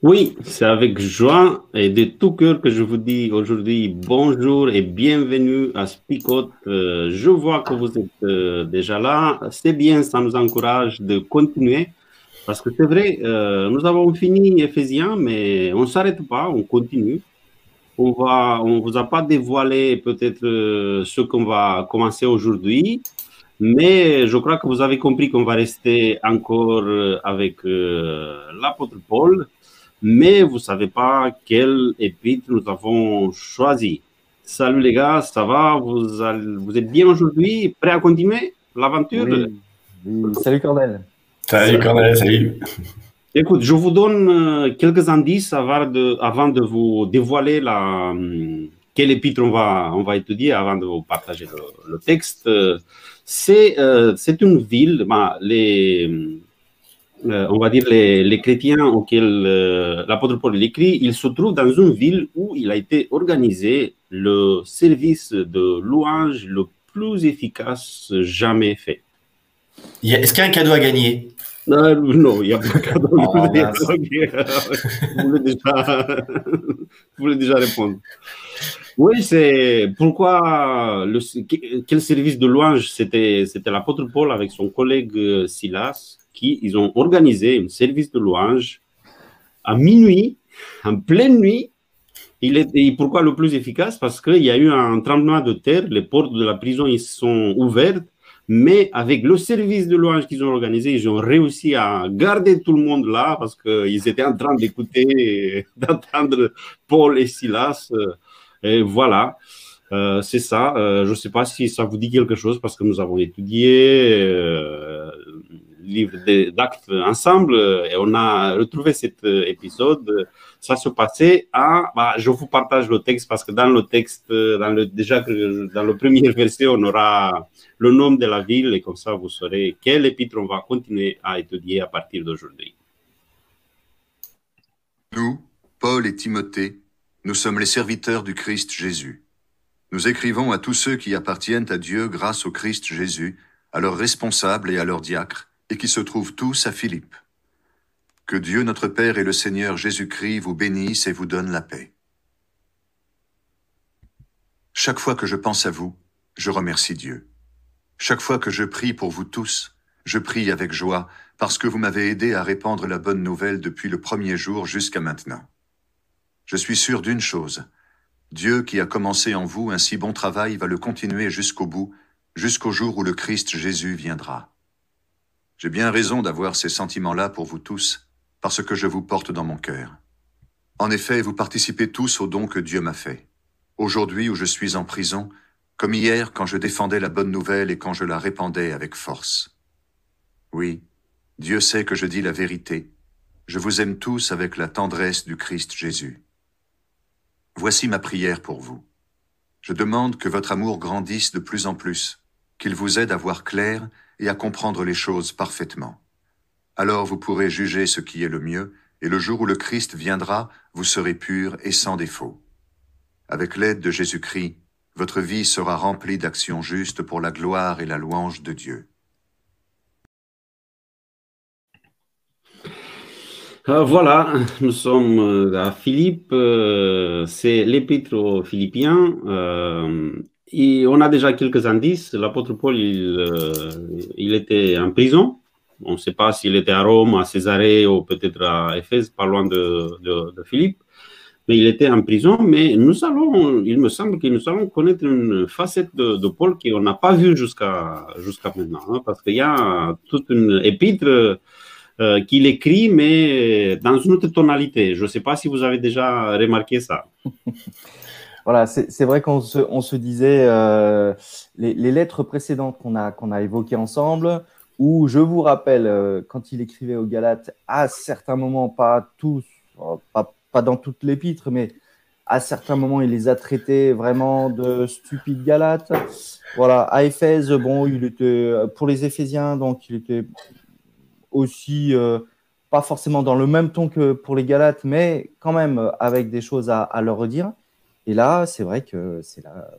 Oui, c'est avec joie et de tout cœur que je vous dis aujourd'hui bonjour et bienvenue à Spicot. Euh, je vois que vous êtes euh, déjà là. C'est bien, ça nous encourage de continuer parce que c'est vrai, euh, nous avons fini Ephésiens, mais on ne s'arrête pas, on continue. On va, on vous a pas dévoilé peut-être ce qu'on va commencer aujourd'hui, mais je crois que vous avez compris qu'on va rester encore avec l'apôtre Paul mais vous ne savez pas quel épître nous avons choisi. Salut les gars, ça va? Vous, vous êtes bien aujourd'hui? Prêt à continuer l'aventure? Salut Cornel. Salut Cornel, salut. Écoute, je vous donne euh, quelques indices avant de, avant de vous dévoiler la, hum, quel épître on va, on va étudier, avant de vous partager le, texte. C'est euh, une ville, bah, les, hum, euh, on va dire, les, les chrétiens auxquels euh, l'apôtre Paul écrit, il se trouve dans une ville où il a été organisé le service de louange le plus efficace jamais fait. Est-ce qu'il y a un cadeau à gagner? Euh, Non, il n'y a pas de cadeau. Oh, vous, voulez déjà, vous voulez déjà répondre. Oui, c'est pourquoi le, quel service de louange c'était l'apôtre Paul avec son collègue Silas ils ont organisé un service de louange à minuit, en pleine nuit. Il est, pourquoi le plus efficace? Parce qu'il y a eu un tremblement de terre, les portes de la prison ils sont ouvertes, mais avec le service de louange qu'ils ont organisé, ils ont réussi à garder tout le monde là parce qu'ils étaient en train d'écouter, d'entendre Paul et Silas. Et voilà. Euh, c'est ça. Euh, je ne sais pas si ça vous dit quelque chose parce que nous avons étudié euh, livre d'actes ensemble et on a retrouvé cet épisode. Ça se passait à. Bah, je vous partage le texte parce que dans le texte, dans le, déjà dans le premier verset, on aura le nom de la ville et comme ça vous saurez quel épître on va continuer à étudier à partir d'aujourd'hui. Nous, Paul et Timothée, nous sommes les serviteurs du Christ Jésus. Nous écrivons à tous ceux qui appartiennent à Dieu grâce au Christ Jésus, à leurs responsables et à leurs diacres, et qui se trouvent tous à Philippe. Que Dieu notre Père et le Seigneur Jésus-Christ vous bénissent et vous donnent la paix. Chaque fois que je pense à vous, je remercie Dieu. Chaque fois que je prie pour vous tous, je prie avec joie parce que vous m'avez aidé à répandre la bonne nouvelle depuis le premier jour jusqu'à maintenant. Je suis sûr d'une chose. Dieu qui a commencé en vous un si bon travail va le continuer jusqu'au bout, jusqu'au jour où le Christ Jésus viendra. J'ai bien raison d'avoir ces sentiments-là pour vous tous, parce que je vous porte dans mon cœur. En effet, vous participez tous au don que Dieu m'a fait. Aujourd'hui où je suis en prison, comme hier quand je défendais la bonne nouvelle et quand je la répandais avec force. Oui, Dieu sait que je dis la vérité. Je vous aime tous avec la tendresse du Christ Jésus. Voici ma prière pour vous. Je demande que votre amour grandisse de plus en plus, qu'il vous aide à voir clair et à comprendre les choses parfaitement. Alors vous pourrez juger ce qui est le mieux, et le jour où le Christ viendra, vous serez pur et sans défaut. Avec l'aide de Jésus-Christ, votre vie sera remplie d'actions justes pour la gloire et la louange de Dieu. Euh, voilà, nous sommes euh, à Philippe, euh, c'est l'épître aux Philippiens. On a déjà quelques indices. L'apôtre Paul, il, euh, il, était en prison. On ne sait pas s'il était à Rome, à Césarée ou peut-être à Éphèse, pas loin de, Philippe. Mais il était en prison. Mais nous allons, il me semble que nous allons connaître une facette de, de Paul qu'on n'a pas vue jusqu'à jusqu'à maintenant. Hein, parce qu'il y a toute une épître euh, qu'il écrit, mais dans une autre tonalité. Je ne sais pas si vous avez déjà remarqué ça. voilà, c'est vrai qu'on se, disait euh, les, lettres précédentes qu'on a, a évoquées ensemble, où je vous rappelle, euh, quand il écrivait aux Galates, à certains moments, pas tous, pas, pas dans toute l'épître, mais à certains moments, il les a traités vraiment de stupides Galates. Voilà, à Éphèse, bon, il était pour les Éphésiens, donc il était aussi euh, pas forcément dans le même ton que pour les Galates, mais quand même avec des choses à, leur redire. Et là, c'est vrai que c'est là,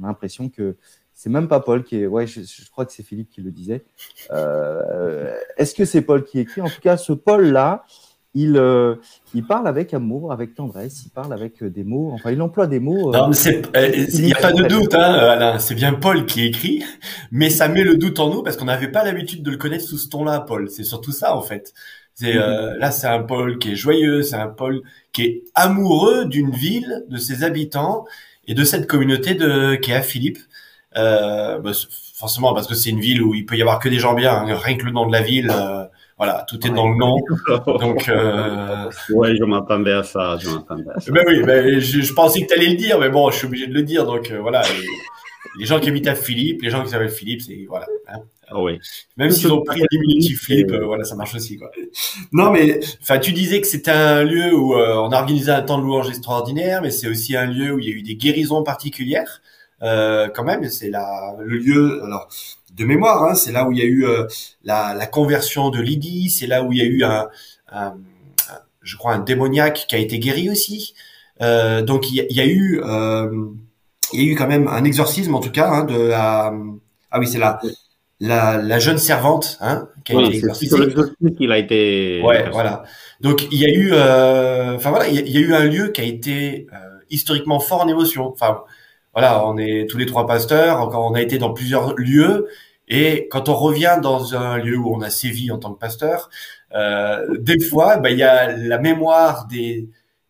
on a l'impression que c'est même pas Paul qui est. Ouais, je, crois que c'est Philippe qui le disait. Euh, est-ce que c'est Paul qui écrit? En tout cas, ce Paul-là, il, euh, il parle avec amour, avec tendresse, il parle avec euh, des mots, enfin il emploie des mots. Euh, non, il n'y a pas de doute, hein, Alain, c'est bien Paul qui écrit, mais ça met le doute en nous parce qu'on n'avait pas l'habitude de le connaître sous ce ton-là, Paul. C'est surtout ça en fait. C'est mm-hmm. là, c'est un Paul qui est joyeux, c'est un Paul qui est amoureux d'une ville, de ses habitants et de cette communauté de qui est à Philippe. Euh, bah, forcément parce que c'est une ville où il peut y avoir que des gens bien, hein, rien que le nom de la ville. Voilà, tout est dans le nom. Donc, euh... ouais, je m'attendais à ça. Je m'attendais à ça. Ben oui, ben, je, je, pensais que tu allais le dire, mais bon, je suis obligé de le dire. Donc euh, voilà, les, gens qui habitent à Philippe, les gens qui s'appellent Philippe, c'est voilà. Hein. Ah oui. Même s'ils ont pris un diminutif Philippe, euh, voilà, ça marche aussi quoi. Non, mais enfin, tu disais que c'était un lieu où euh, on a organisé un temps de louange extraordinaire, mais c'est aussi un lieu où il y a eu des guérisons particulières. quand même, c'est le lieu. Alors, de mémoire. Hein, c'est là où il y a eu euh, la, la, conversion de Lydie, c'est là où il y a eu un, un, je crois, un démoniaque qui a été guéri aussi. Euh, donc il y, y, a eu, il y a eu quand même un exorcisme en tout cas hein, de la, ah oui c'est la, la, la jeune servante hein, qui a été exorcisée. qu'il a été. Ouais, voilà. Donc il y a eu, euh, enfin voilà, il y, a, il y, a, eu un lieu qui a été euh, historiquement fort en émotion. Enfin voilà, on est tous les trois pasteurs, on a été dans plusieurs lieux et quand on revient dans un lieu où on a sévi en tant que pasteur, euh, des fois, bah, il y a la mémoire des,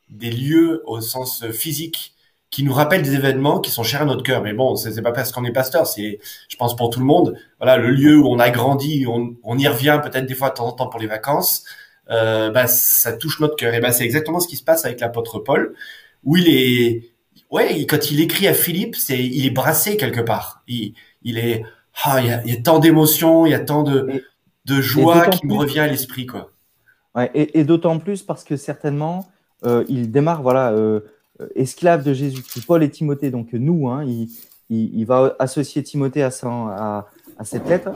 des lieux au sens physique qui nous rappellent des événements qui sont chers à notre cœur. Mais bon, c'est pas parce qu'on est pasteur, c'est, je pense, pour tout le monde. Voilà, le lieu où on a grandi, on, on y revient peut-être des fois de temps en temps pour les vacances. Euh, bah, ça touche notre cœur. Et bah, c'est exactement ce qui se passe avec l'apôtre Paul, où il est, ouais, quand il écrit à Philippe, c'est, il est brassé quelque part. Il, il est, ah, il y, a, y a tant d'émotions, il y a tant de, de joie qui me revient à l'esprit, quoi. Ouais, et, et d'autant plus parce que certainement, euh, il démarre, voilà, euh, esclave de Jésus-Christ. Paul et Timothée, donc nous, hein, il, va associer Timothée à, cette lettre,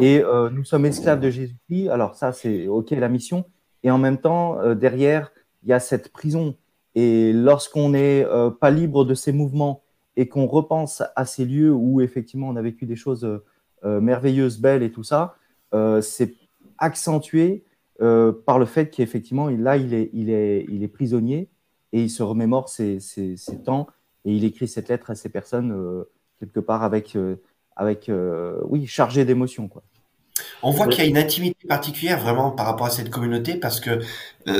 et euh, nous sommes esclaves de Jésus-Christ. Alors ça, c'est ok la mission, et en même temps, euh, derrière, il y a cette prison. Et lorsqu'on n'est euh, pas libre de ses mouvements et qu'on repense à ces lieux où effectivement on a vécu des choses euh, merveilleuses, belles et tout ça, euh, c'est accentué euh, par le fait qu'effectivement là il est prisonnier et il se remémore ses, ses, ses temps et il écrit cette lettre à ces personnes quelque part avec, avec oui, chargé d'émotions. Quoi. On voit qu'il y a une intimité particulière vraiment par rapport à cette communauté parce que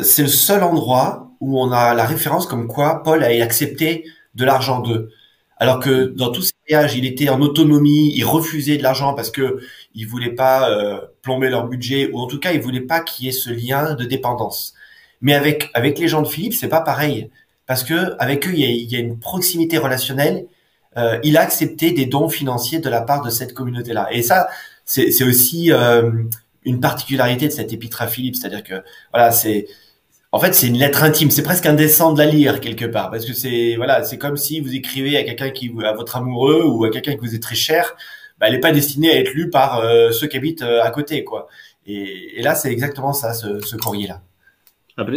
c'est le seul endroit où on a la référence comme quoi Paul a accepté de l'argent d'eux. Alors que dans tous ces voyages, il était en autonomie, il refusait de l'argent parce que il voulait pas euh, plomber leur budget ou en tout cas il voulait pas qu'il y ait ce lien de dépendance. Mais avec avec les gens de Philippe, c'est pas pareil parce que avec eux il y a, il y a une proximité relationnelle. Euh, il a accepté des dons financiers de la part de cette communauté-là. Et ça, c'est aussi euh, une particularité de cette épître à Philippe, c'est-à-dire que voilà, c'est en fait, c'est une lettre intime. C'est presque indécent de la lire quelque part, parce que c'est voilà, c'est comme si vous écrivez à quelqu'un qui à votre amoureux ou à quelqu'un qui vous est très cher. Bah, elle n'est pas destinée à être lue par euh, ceux qui habitent euh, à côté, quoi. Et, et là, c'est exactement ça, ce, ce courrier-là.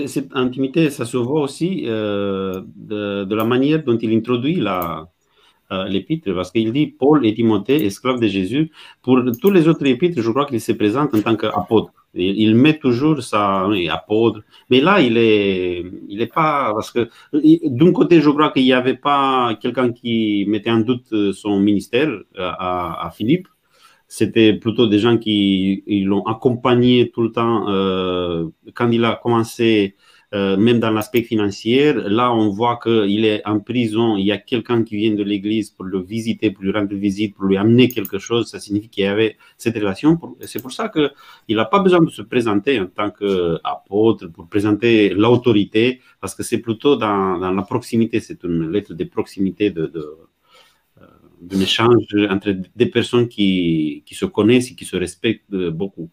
Cette intimité, ça se voit aussi euh, de, la manière dont il introduit la, euh, l'épître, parce qu'il dit Paul et Timothée, esclaves de Jésus. Pour tous les autres épîtres, je crois qu'il se présente en tant qu'apôtre. Il met toujours ça, oui, apôtre. Mais là, il est, il est pas, parce que d'un côté, je crois qu'il n'y avait pas quelqu'un qui mettait en doute son ministère euh, à Philippe. C'était plutôt des gens qui l'ont accompagné tout le temps euh, quand il a commencé euh, même dans l'aspect financier. Là, on voit qu'il est en prison, il y a quelqu'un qui vient de l'église pour le visiter, pour lui rendre visite, pour lui amener quelque chose. Ça signifie qu'il y avait cette relation. C'est pour ça qu'il n'a pas besoin de se présenter en tant qu'apôtre, pour présenter l'autorité, parce que c'est plutôt dans, la proximité, c'est une lettre de proximité de, de d'un échange entre des personnes qui, qui, se connaissent et qui se respectent beaucoup.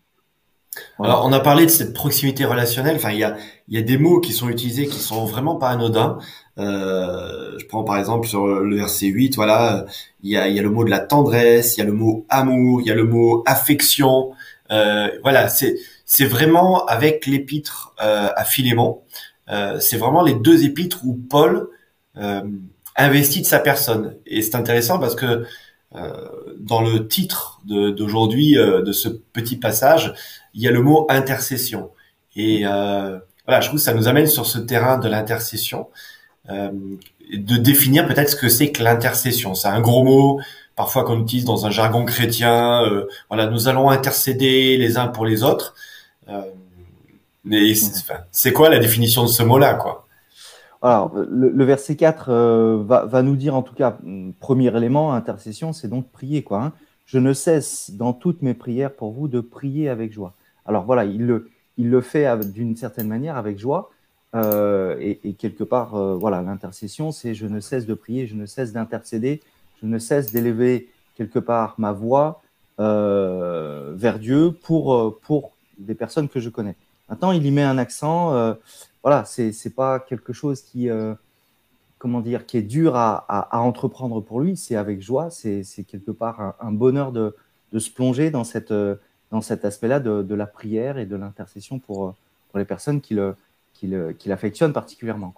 Alors, on a parlé de cette proximité relationnelle. Enfin, il y a, y a des mots qui sont utilisés qui sont vraiment pas anodins. Euh, je prends par exemple sur le verset 8, voilà, il y a, y a le mot de la tendresse, il y a le mot amour, il y a le mot affection. Euh, voilà, c'est c'est vraiment avec l'épître euh, à Philémon. Euh, c'est vraiment les deux épîtres où Paul euh, investit de sa personne. Et c'est intéressant parce que euh, dans le titre d'aujourd'hui de, de, ce petit passage, il y a le mot intercession. Et euh, voilà, je trouve que ça nous amène sur ce terrain de l'intercession, euh, de définir peut-être ce que c'est que l'intercession. C'est un gros mot, parfois qu'on utilise dans un jargon chrétien. Euh, voilà, nous allons intercéder les uns pour les autres. Euh, mais c'est quoi la définition de ce mot-là, quoi? Alors, le, verset 4 euh, va, nous dire en tout cas, premier élément, intercession, c'est donc prier. Quoi, hein. Je ne cesse dans toutes mes prières pour vous de prier avec joie. Alors voilà, il le, fait d'une certaine manière avec joie. Euh, et, quelque part, euh, voilà, l'intercession, c'est je ne cesse de prier, je ne cesse d'intercéder, je ne cesse d'élever quelque part ma voix vers Dieu pour, pour des personnes que je connais. Maintenant, il y met un accent. Voilà, c'est c'est pas quelque chose qui comment dire qui est dur à, entreprendre pour lui. C'est avec joie. C'est quelque part un, bonheur de, se plonger dans cette dans cet aspect-là de, la prière et de l'intercession pour, pour les personnes qui le, particulièrement.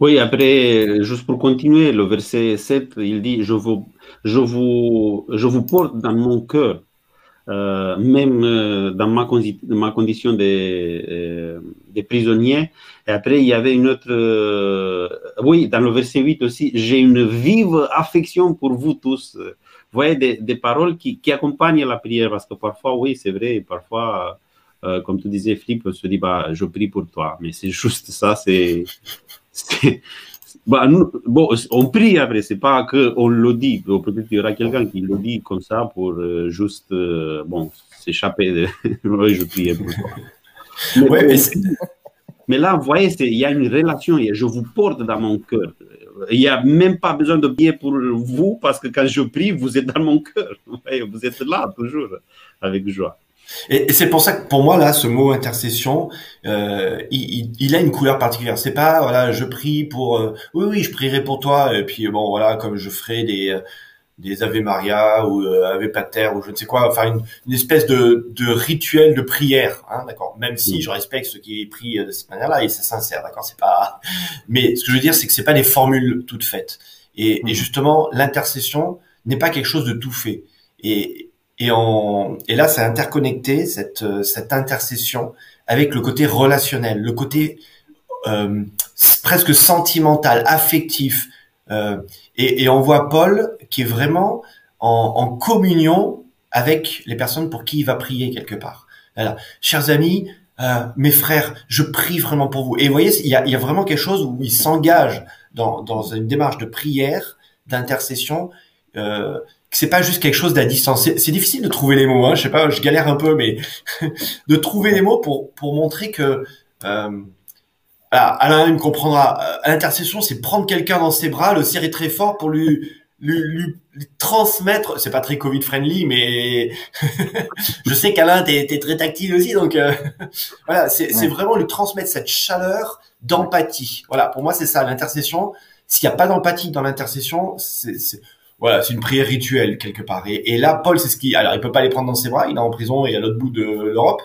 Oui, après, juste pour continuer, le verset 7, il dit Je vous, je vous, je vous porte dans mon cœur, euh, même euh, dans ma, condition de, euh, de, prisonnier. Et après, il y avait une autre. Oui, dans le verset 8 aussi J'ai une vive affection pour vous tous voyez, des, paroles qui, accompagnent la prière, parce que parfois, oui, c'est vrai, parfois, comme tu disais, Philippe, on se dit, bah, je prie pour toi, mais c'est juste ça, c'est... Bah, bon, on prie après, c'est pas qu'on le dit, peut-être qu'il y aura quelqu'un qui le dit comme ça pour euh, juste, euh, bon, s'échapper de... je prie pour toi. Mais, ouais, mais, mais, là, vous voyez, il y a une relation, je vous porte dans mon cœur. Il n'y a même pas besoin de prier pour vous parce que quand je prie, vous êtes dans mon cœur. Vous êtes là toujours avec joie. Et, c'est pour ça que pour moi là, ce mot intercession, euh, il, il, a une couleur particulière. C'est pas voilà, je prie pour, euh, oui oui, je prierai pour toi. Et puis bon voilà, comme je ferai des des Ave Maria ou euh, Ave Pater ou je ne sais quoi, enfin une, une espèce de, de rituel de prière, hein, d'accord. Même si mm. je respecte ceux qui prient de cette manière-là et c'est sincère, d'accord. C'est pas. Mais ce que je veux dire, c'est que c'est pas des formules toutes faites. Et, et mm. justement, l'intercession n'est pas quelque chose de tout fait. Et et, en, et là, c'est interconnecté cette cette intercession avec le côté relationnel, le côté euh, presque sentimental, affectif. Euh, et, et, on voit Paul qui est vraiment en, en, communion avec les personnes pour qui il va prier quelque part. Voilà. Chers amis, euh, mes frères, je prie vraiment pour vous. Et vous voyez, il y a, y a vraiment quelque chose où il s'engage dans, dans une démarche de prière, d'intercession. Euh, c'est pas juste quelque chose d'à distance. C'est difficile de trouver les mots. Hein. Je sais pas, je galère un peu, mais de trouver les mots pour pour montrer que euh, alors, Alain me comprendra. Euh, l'intercession, c'est prendre quelqu'un dans ses bras, le serrer très fort pour lui, lui, lui, transmettre. C'est pas très Covid friendly, mais je sais qu'Alain, t'es es très tactile aussi, donc euh, voilà, c'est vraiment lui transmettre cette chaleur d'empathie. Voilà, pour moi, c'est ça l'intercession. S'il n'y a pas d'empathie dans l'intercession, c'est voilà, c'est une prière rituelle quelque part. Et, et là, Paul, c'est ce qui. Alors, il peut pas les prendre dans ses bras. Il est en prison et à l'autre bout de l'Europe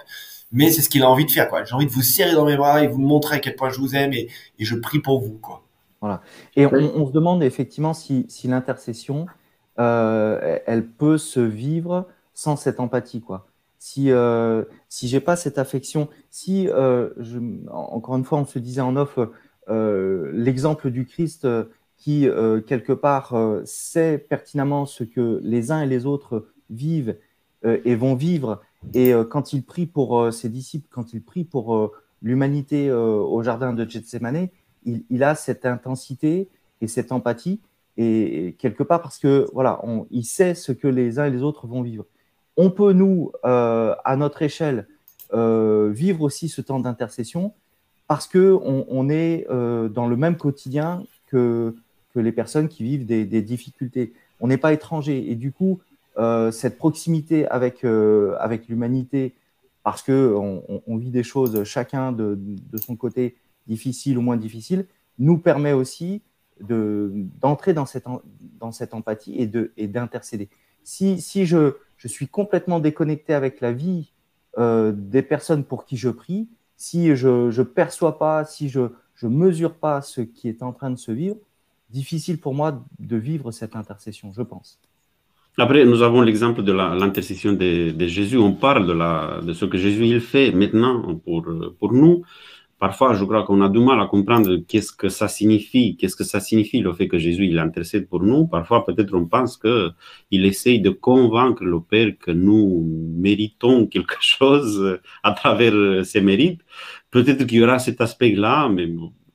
mais c'est ce qu'il a envie de faire. quoi. J'ai envie de vous serrer dans mes bras et vous montrer à quel point je vous aime et, et je prie pour vous. quoi. Voilà. Et on, on se demande effectivement si, si l'intercession, euh, elle peut se vivre sans cette empathie. quoi. Si, euh, si j'ai pas cette affection, si, euh, je, encore une fois, on se disait en off, euh, l'exemple du Christ qui, euh, quelque part, euh, sait pertinemment ce que les uns et les autres vivent et vont vivre et euh, quand il prie pour euh, ses disciples, quand il prie pour, euh, l'humanité au jardin de Gethsemane, il, a cette intensité et cette empathie, et, quelque part parce que voilà, il sait ce que les uns et les autres vont vivre. On peut nous, à notre échelle, vivre aussi ce temps d'intercession parce que on, on est dans le même quotidien que, que les personnes qui vivent des, difficultés. On n'est pas étranger et du coup, euh, cette proximité avec, euh, avec l'humanité, parce qu'on on, vit des choses chacun de, de, son côté difficiles ou moins difficiles, nous permet aussi d'entrer dans, cette, dans cette empathie et d'intercéder. Et si si je, je suis complètement déconnecté avec la vie euh, des personnes pour qui je prie, si je ne perçois pas, si je ne mesure pas ce qui est en train de se vivre, difficile pour moi de vivre cette intercession, je pense. Après, nous avons l'exemple de l'intercession de, Jésus. On parle de, de ce que Jésus il fait maintenant pour, pour nous. Parfois, je crois qu'on a du mal à comprendre qu'est-ce que ça signifie, qu'est-ce que ça signifie le fait que Jésus il intercède pour nous. Parfois, peut-être on pense que il essaye de convaincre le Père que nous méritons quelque chose à travers ses mérites. Peut-être qu'il y aura cet aspect-là, mais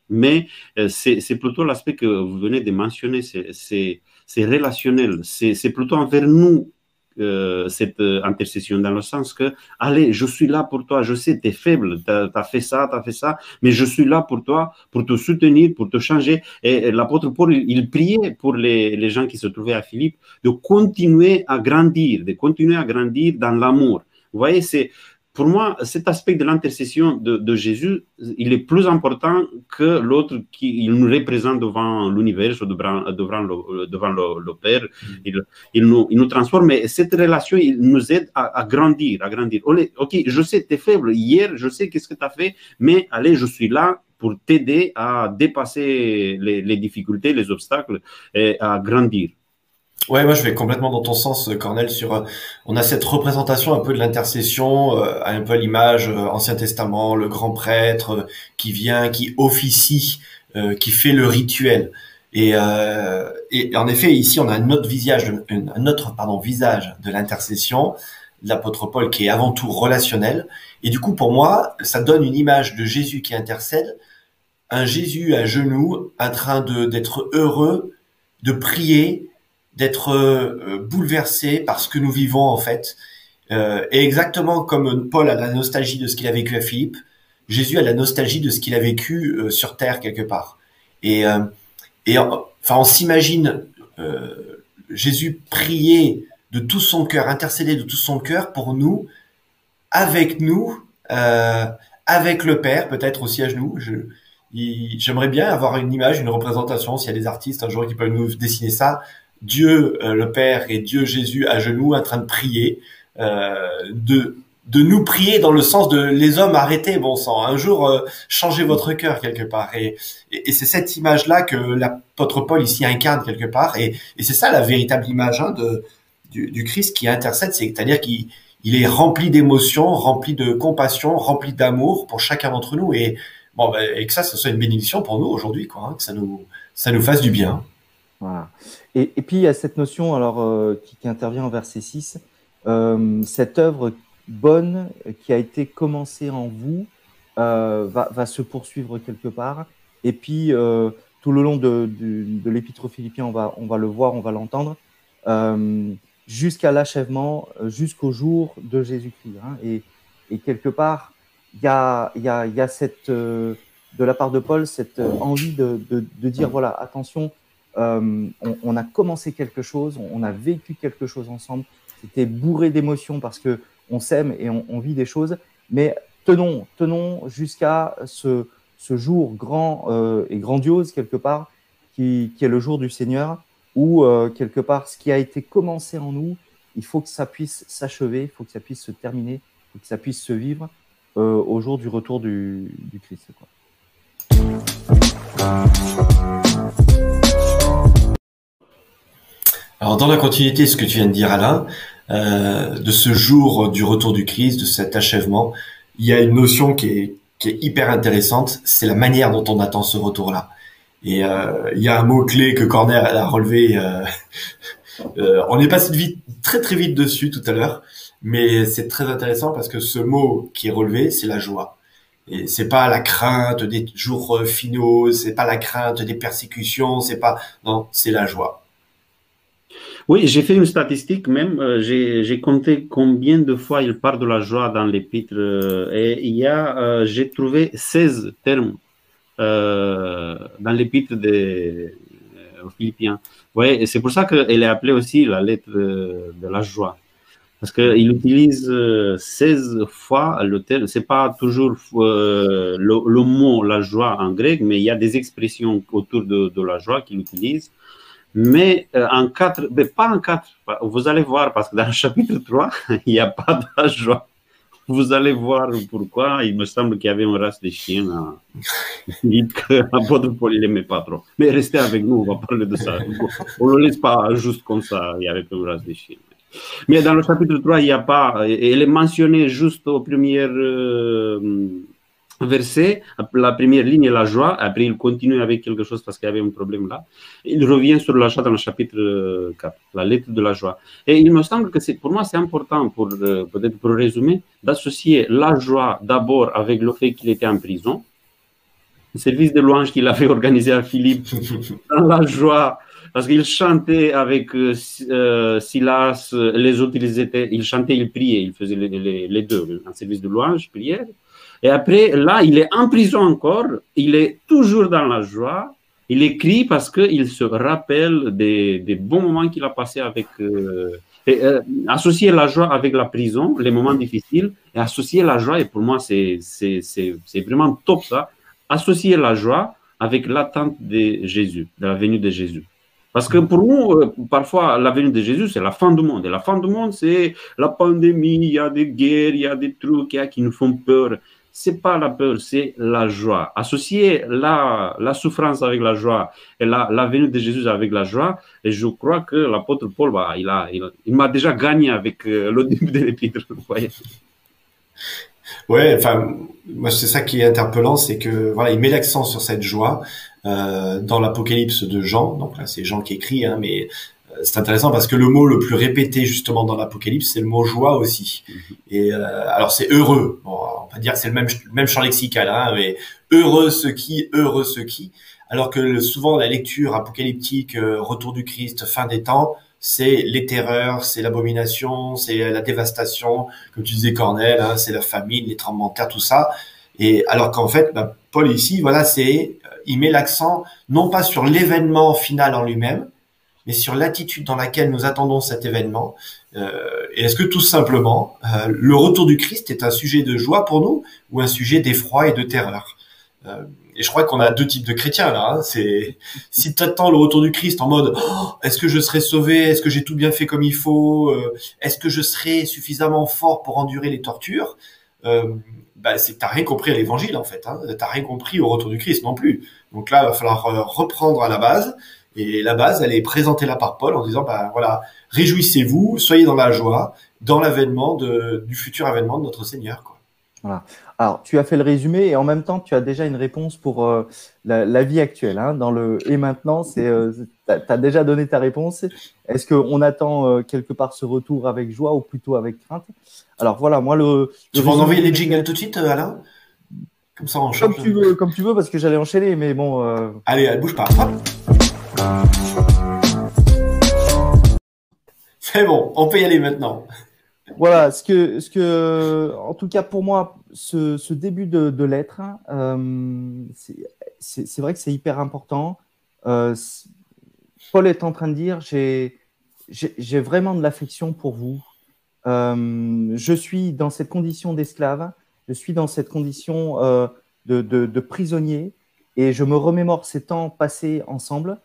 mais euh, c'est plutôt l'aspect que vous venez de mentionner, c'est relationnel, c'est plutôt envers nous euh, cette euh, intercession, dans le sens que, allez, je suis là pour toi, je sais, tu es faible, tu as, fait ça, tu as fait ça, mais je suis là pour toi, pour te soutenir, pour te changer. Et, l'apôtre Paul, il priait pour les, les gens qui se trouvaient à Philippe de continuer à grandir, de continuer à grandir dans l'amour. Vous voyez, c'est pour moi, cet aspect de l'intercession de, Jésus, il est plus important que l'autre qui il nous représente devant l'univers, devant, devant, le, devant le, Père. Mm. Il, nous, il nous transforme. Et cette relation, il nous aide à, grandir, à grandir. Ok, je sais, tu es faible. Hier, je sais qu'est-ce que tu as fait, mais allez, je suis là pour t'aider à dépasser les, les difficultés, les obstacles et à grandir. Ouais, moi je vais complètement dans ton sens, Cornel. Sur, euh, on a cette représentation un peu de l'intercession, euh, un peu l'image euh, Ancien Testament, le grand prêtre qui vient, qui officie, qui fait le rituel. Et, et en effet, ici, on a un autre visage, un autre pardon visage de l'intercession, l'apôtre Paul, qui est avant tout relationnel. Et du coup, pour moi, ça donne une image de Jésus qui intercède, un Jésus à genoux, en train de d'être heureux, de prier d'être euh, bouleversé par ce que nous vivons en fait. Euh, et exactement comme Paul a la nostalgie de ce qu'il a vécu à Philippe, Jésus a la nostalgie de ce qu'il a vécu euh, sur terre quelque part. Et, et enfin, on s'imagine Jésus prier de tout son cœur, intercéder de tout son cœur pour nous, avec nous, avec le Père, peut-être aussi à genoux. J'aimerais bien avoir une image, une représentation, s'il y a des artistes un jour qui peuvent nous dessiner ça, Dieu euh, le Père et Dieu Jésus à genoux en train de prier, euh, de de nous prier dans le sens de les hommes arrêtez bon sang un jour euh, changez votre cœur quelque part. Et, et, c'est cette image là que l'apôtre Paul ici incarne quelque part. Et, et c'est ça la véritable image hein, de du, du, Christ qui intercède. C'est-à-dire qu'il il est rempli d'émotions rempli de compassion rempli d'amour pour chacun d'entre nous. Et bon ben, et que ça ce soit une bénédiction pour nous aujourd'hui quoi hein, que ça nous ça nous fasse du bien. Voilà. Et, puis il y a cette notion alors euh, qui, intervient en verset 6, euh, cette œuvre bonne qui a été commencée en vous euh, va, se poursuivre quelque part. Et puis tout le long de, l'épître aux Philippiens, on va, le voir, on va l'entendre, jusqu'à l'achèvement, jusqu'au jour de Jésus-Christ. Hein. Et, quelque part, il y a, de la part de Paul cette envie de dire, voilà, attention, euh, on, a commencé quelque chose, on, a vécu quelque chose ensemble. C'était bourré d'émotions parce que on s'aime et on, vit des choses. Mais tenons, tenons jusqu'à ce, jour grand euh, et grandiose quelque part, qui, est le jour du Seigneur, où euh, quelque part ce qui a été commencé en nous, il faut que ça puisse s'achever, il faut que ça puisse se terminer, il faut que ça puisse se vivre au jour du retour du, du Christ. Alors dans la continuité de ce que tu viens de dire Alain, euh, de ce jour du retour du Christ, de cet achèvement, il y a une notion qui est, qui est hyper intéressante, c'est la manière dont on attend ce retour-là. Et euh, il y a un mot clé que Corner a relevé. Euh, euh, on est passé vite, très très vite dessus tout à l'heure, mais c'est très intéressant parce que ce mot qui est relevé, c'est la joie. Et c'est pas la crainte des jours finaux, c'est pas la crainte des persécutions, c'est pas non, c'est la joie. Oui, j'ai fait une statistique même. Euh, j'ai compté combien de fois il parle de la joie dans l'épître. Euh, et il y a, euh, j'ai trouvé 16 termes dans l'épître des Philippiens. Ouais, c'est pour ça qu'elle est appelée aussi la lettre de la joie. Parce qu'il utilise 16 fois le terme. C'est pas toujours le, le, mot la joie en grec, mais il y a des expressions autour de la joie qu'il utilise mais euh, en 4, mais pas en 4, vous allez voir, parce que dans le chapitre 3, il n'y a pas de la joie. Vous allez voir pourquoi. Il me semble qu'il y avait une race de chiens. Dites que l'apôtre Paul, il n'aimait pas trop. Mais restez avec nous, on va parler de ça. On ne le laisse pas juste comme ça, il y avait une race de chiens. Mais dans le chapitre 3, il n'y a pas. Elle est mentionnée juste aux premières. Euh, verset, la première ligne est la joie, après il continue avec quelque chose parce qu'il y avait un problème là. Il revient sur la joie dans le chapitre 4, la lettre de la joie. Et il me semble que c'est, pour moi c'est important, pour, euh, peut-être pour résumer, d'associer la joie d'abord avec le fait qu'il était en prison, le service de louange qu'il avait organisé à Philippe, dans la joie, parce qu'il chantait avec euh, euh, Silas, les autres ils étaient, il chantait, il priait, il faisait les, les deux, un service de louange, prière. Et après, là, il est en prison encore, il est toujours dans la joie. Il écrit parce qu'il se rappelle des, bons moments qu'il a passés avec. Euh, euh, associer la joie avec la prison, les moments difficiles, et associer la joie, et pour moi, c'est vraiment top ça, associer la joie avec l'attente de Jésus, de la venue de Jésus. Parce que pour nous, euh, parfois, la venue de Jésus, c'est la fin du monde. Et la fin du monde, c'est la pandémie, il y a des guerres, il y a des trucs qui nous font peur c'est pas la peur, c'est la joie. Associer la, la souffrance avec la joie et la, la venue de Jésus avec la joie, et je crois que l'apôtre Paul, bah, il, il, m'a déjà gagné avec euh, le début de l'épître. Ouais, enfin, moi c'est ça qui est interpellant, c'est que voilà, il met l'accent sur cette joie euh, dans l'Apocalypse de Jean. Donc là, c'est Jean qui écrit, hein, mais c'est intéressant parce que le mot le plus répété justement dans l'Apocalypse, c'est le mot joie aussi. Mhm. Et euh, alors c'est heureux. Bon, on va dire que c'est le même même champ lexical, hein, mais heureux ceux qui, heureux ceux qui. Alors que souvent la lecture apocalyptique, euh, retour du Christ, fin des temps, c'est les terreurs, c'est l'abomination, c'est la dévastation, comme tu disais Cornel, hein, c'est la famine, les tremblements de terre, tout ça. Et alors qu'en fait, bah, Paul ici, voilà, c'est euh, il met l'accent non pas sur l'événement final en lui-même, mais sur l'attitude dans laquelle nous attendons cet événement. Euh, est-ce que tout simplement, euh, le retour du Christ est un sujet de joie pour nous ou un sujet d'effroi et de terreur? Euh, Et je crois qu'on a deux types de chrétiens là. Hein. C'est si tu attends le retour du Christ en mode oh, est-ce que je serai sauvé? Est-ce que j'ai tout bien fait comme il faut? Est-ce que je serai suffisamment fort pour endurer les tortures? Bah, c'est t'as rien compris à l'évangile en fait. Hein. T'as rien compris au retour du Christ non plus. Donc là, il va falloir reprendre à la base et la base, elle est présentée là par Paul en disant, bah voilà, réjouissez-vous, soyez dans la joie, dans l'avènement du futur avènement de notre Seigneur. Quoi. Voilà. Alors, tu as fait le résumé et en même temps, tu as déjà une réponse pour euh, la, vie actuelle. Hein, dans le et maintenant, c'est, euh, tu as déjà donné ta réponse. Est-ce qu'on attend euh, quelque part ce retour avec joie ou plutôt avec crainte? Alors voilà, moi le. Tu vas envoyer les jingles tout de suite, Alain? Comme ça, on Comme tu veux, comme tu veux, parce que j'allais enchaîner, mais bon. Allez, elle bouge pas. C'est bon, on peut y aller maintenant. Voilà, ce que, ce que, en tout cas pour moi, ce, début de, lettre, euh, c'est vrai que c'est hyper important. Euh, Paul est en train de dire, j'ai vraiment de l'affection pour vous. Euh, je suis dans cette condition d'esclave, je suis dans cette condition de, prisonnier, et je me remémore ces temps passés ensemble.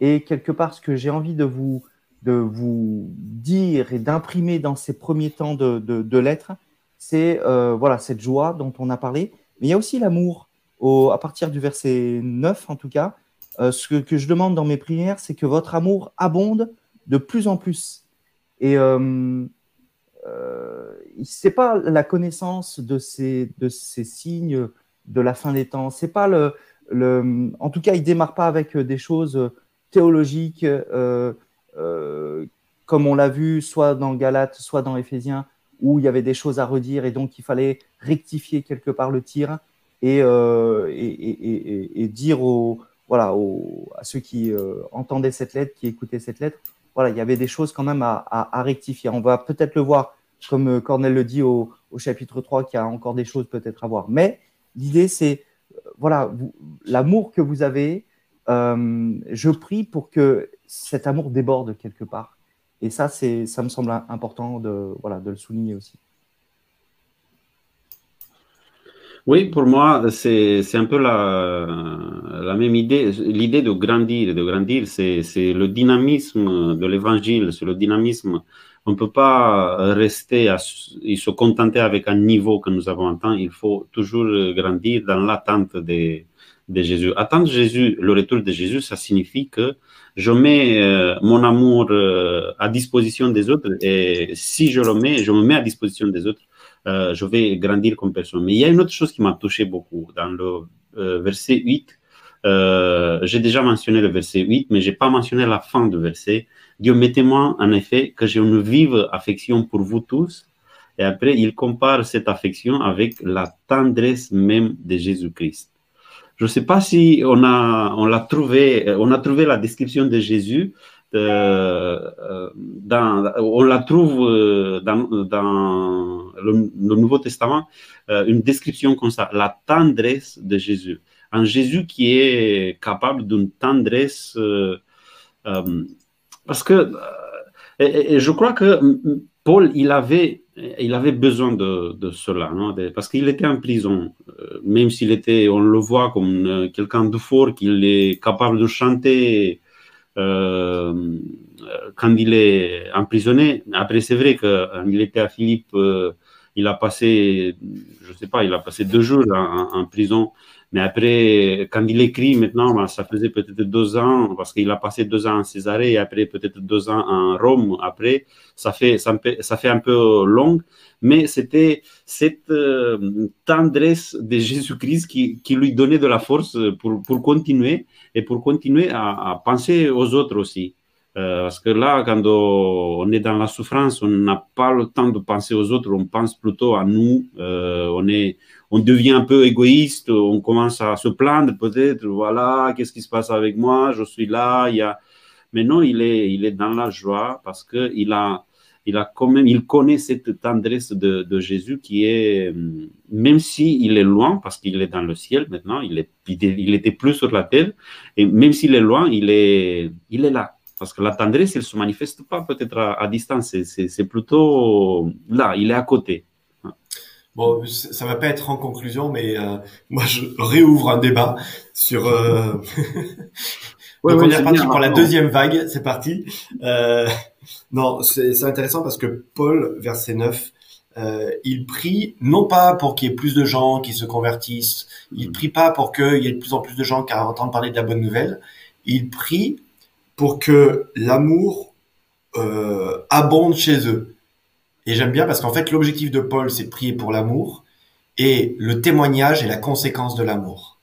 Et quelque part, ce que j'ai envie de vous, de vous dire et d'imprimer dans ces premiers temps de, de, c'est euh, voilà, cette joie dont on a parlé. Mais il y a aussi l'amour. À partir du verset 9, en tout cas, euh, ce que, je demande dans mes prières, c'est que votre amour abonde de plus en plus. Et euh, euh, c'est pas la connaissance de ces, de ces signes de la fin des temps. C'est pas le, le, en tout cas, il démarre pas avec des choses théologique, euh, euh, comme on l'a vu soit dans Galates, soit dans Éphésiens, où il y avait des choses à redire et donc il fallait rectifier quelque part le tir. et, et, dire aux, voilà, à ceux qui entendaient cette lettre, qui écoutaient cette lettre, voilà, il y avait des choses quand même à, rectifier. On va peut-être le voir, comme Cornel le dit au, au chapitre 3, qu'il y a encore des choses peut-être à voir. Mais l'idée, c'est voilà, l'amour que vous avez, euh, je prie pour que cet amour déborde quelque part. Et ça, c'est, ça me semble important de, voilà, de le souligner aussi. Oui, pour moi, c'est, c'est un peu la, la même idée. L'idée de grandir, de grandir, c'est, c'est le dynamisme de l'évangile, c'est le dynamisme on ne peut pas rester à, et se contenter avec un niveau que nous avons atteint. Il faut toujours grandir dans l'attente de, de Jésus. Attendre Jésus, le retour de Jésus, ça signifie que je mets euh, mon amour euh, à disposition des autres et si je le mets, je me mets à disposition des autres, euh, je vais grandir comme personne. Mais il y a une autre chose qui m'a touché beaucoup dans le verset 8. j'ai déjà mentionné le verset 8, mais j'ai pas mentionné la fin du verset. Dieu met témoin en effet que j'ai une vive affection pour vous tous. Et après, il compare cette affection avec la tendresse même de Jésus-Christ. Je ne sais pas si on a, on l'a trouvé, on a trouvé la description de Jésus. Euh, euh, dans, on la trouve euh, dans, dans le, Nouveau Testament, une description comme ça, la tendresse de Jésus. Un Jésus qui est capable d'une tendresse parce que euh, et, je crois que Paul, il avait, il avait besoin de, de cela, non parce qu'il était en prison, euh, même s'il était, on le voit comme euh, quelqu'un de fort, qu'il est capable de chanter euh, quand il est emprisonné. Après, c'est vrai qu'il était à Philippe, il a passé, je sais pas, il a passé deux jours en, en prison. Mais après, quand il écrit maintenant, ben, ça faisait peut-être deux ans, parce qu'il a passé deux ans en Césarée et après peut-être deux ans en Rome. Après, ça fait, ça, fait un peu long, mais c'était cette euh, tendresse de Jésus-Christ qui, lui donnait de la force pour, pour continuer et pour continuer à, à penser aux autres aussi. Euh, parce que là, quand on est dans la souffrance, on n'a pas le temps de penser aux autres, on pense plutôt à nous. Euh, on, est, on devient un peu égoïste, on commence à se plaindre peut-être, voilà, qu'est-ce qui se passe avec moi, je suis là, il y a... Mais non, il est, il est dans la joie parce qu'il il a quand connaît cette tendresse de, Jésus qui est, même s'il il est loin, parce qu'il est dans le ciel maintenant, il, est, plus sur la terre, et même s'il est loin, il est, il est là parce que la tendresse, elle ne se manifeste pas peut-être à, distance, c'est plutôt là, il est à côté. Bon, ça va pas être en conclusion, mais euh, moi je réouvre un débat sur. Euh... Donc on est reparti pour la deuxième vague, c'est parti. Euh... Non, c'est intéressant parce que Paul, verset 9, euh, il prie non pas pour qu'il y ait plus de gens qui se convertissent, il prie pas pour qu'il y ait de plus en plus de gens qui entendent parler de la bonne nouvelle, il prie pour que l'amour euh, abonde chez eux. Et j'aime bien parce qu'en fait, l'objectif de Paul, c'est de prier pour l'amour et le témoignage est la conséquence de l'amour.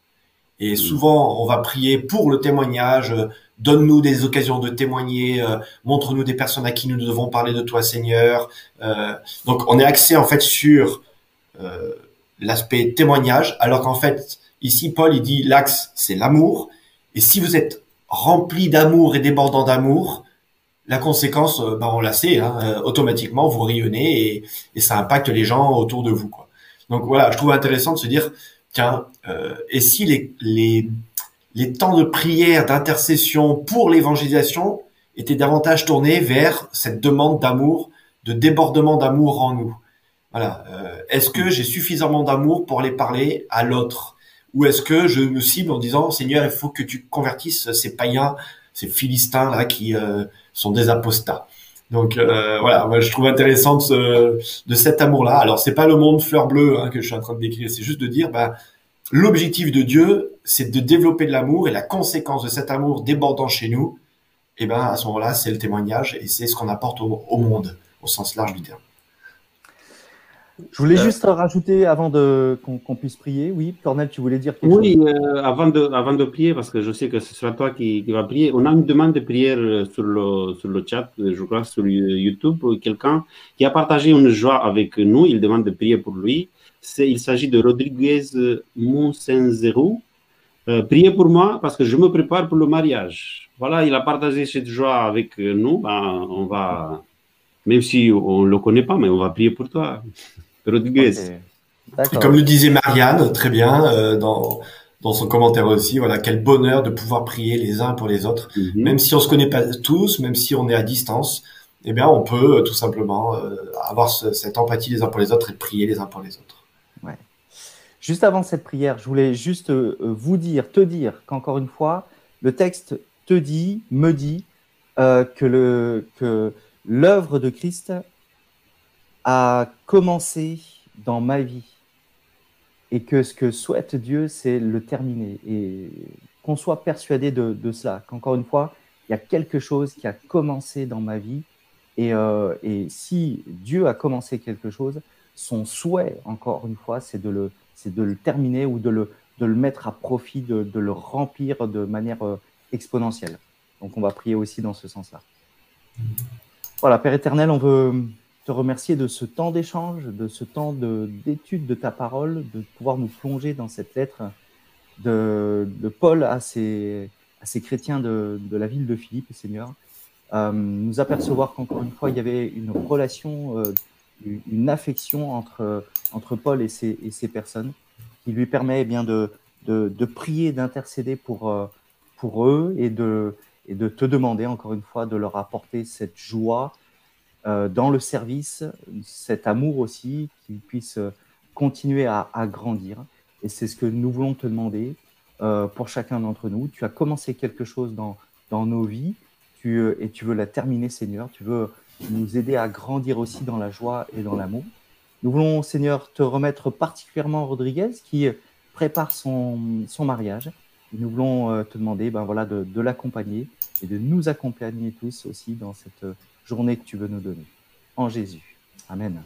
Et souvent, on va prier pour le témoignage, euh, donne-nous des occasions de témoigner, euh, montre-nous des personnes à qui nous devons parler de toi, Seigneur. Euh, donc, on est axé en fait sur l'aspect témoignage, alors qu'en fait, ici, Paul, il dit l'axe, c'est l'amour. Et si vous êtes rempli d'amour et débordant d'amour, la conséquence, euh, bah, on la sait, hein, euh, automatiquement, vous rayonnez et, et, ça impacte les gens autour de vous. Quoi. Donc voilà, je trouve intéressant de se dire, tiens, euh, et si les, les, les temps de prière, d'intercession pour l'évangélisation étaient davantage tournés vers cette demande d'amour, de débordement d'amour en nous? Voilà. Est-ce que j'ai suffisamment d'amour pour aller parler à l'autre? Ou est-ce que je me cible en disant Seigneur, il faut que tu convertisses ces païens, ces philistins là qui euh, sont des apostats. Donc euh, voilà, moi, je trouve intéressant de, de cet amour-là. Alors c'est pas le monde fleur bleue hein, que je suis en train de décrire, c'est juste de dire bah, l'objectif de Dieu, c'est de développer de l'amour et la conséquence de cet amour débordant chez nous, et eh ben à ce moment-là, c'est le témoignage et c'est ce qu'on apporte au, au monde au sens large du terme. Je voulais euh, juste rajouter avant de qu'on puisse prier. Oui, Cornel, tu voulais dire quelque oui, chose? Oui, euh, avant, de, avant de prier, parce que je sais que ce sera toi qui, qui va prier, on a une demande de prière sur le, sur le chat, je crois, sur YouTube, quelqu'un qui a partagé une joie avec nous. Il demande de prier pour lui. il s'agit de Rodriguez Monsenzero. Euh, priez pour moi parce que je me prépare pour le mariage. Voilà, il a partagé cette joie avec nous. Ben, on va, même si on ne le connaît pas, mais on va prier pour toi, Rodriguez. Comme le disait Marianne, très bien, euh, dans, dans son commentaire aussi, voilà, quel bonheur de pouvoir prier les uns pour les autres, mhm. même si on se connaît pas tous, même si on est à distance, eh bien, on peut euh, tout simplement euh, avoir cette empathie les uns pour les autres et prier les uns pour les autres. Ouais. Juste avant cette prière, je voulais juste vous dire, te dire qu'encore une fois, le texte te dit, me dit que le que l'œuvre de Christ a commencé dans ma vie et que ce que souhaite Dieu, c'est le terminer. Et qu'on soit persuadé de, cela, qu'encore une fois, il y a quelque chose qui a commencé dans ma vie. Et, euh, et, si Dieu a commencé quelque chose, son souhait, encore une fois, c'est de le, de le terminer ou de le, de le mettre à profit, de, de le remplir de manière euh, exponentielle. Donc on va prier aussi dans ce sens-là. Voilà, Père éternel, on veut te remercier de ce temps d'échange, de ce temps d'étude de, ta parole, de pouvoir nous plonger dans cette lettre de, Paul à ces, ces chrétiens de, la ville de Philippe, Seigneur. Euh, nous apercevoir qu'encore une fois, il y avait une relation, euh, une affection entre, entre Paul et ces, et ces personnes qui lui permet eh bien de, de, prier, d'intercéder pour, euh, pour eux et de, et de te demander encore une fois de leur apporter cette joie, dans le service, cet amour aussi, qu'il puisse continuer à, grandir. Et c'est ce que nous voulons te demander euh, pour chacun d'entre nous. Tu as commencé quelque chose dans, nos vies euh, et tu veux la terminer, Seigneur. Tu veux nous aider à grandir aussi dans la joie et dans l'amour. Nous voulons, Seigneur, te remettre particulièrement Rodriguez qui prépare son, mariage. nous voulons te demander ben voilà, de l'accompagner et de nous accompagner tous aussi dans cette journée que tu veux nous donner. En Jésus. Amen.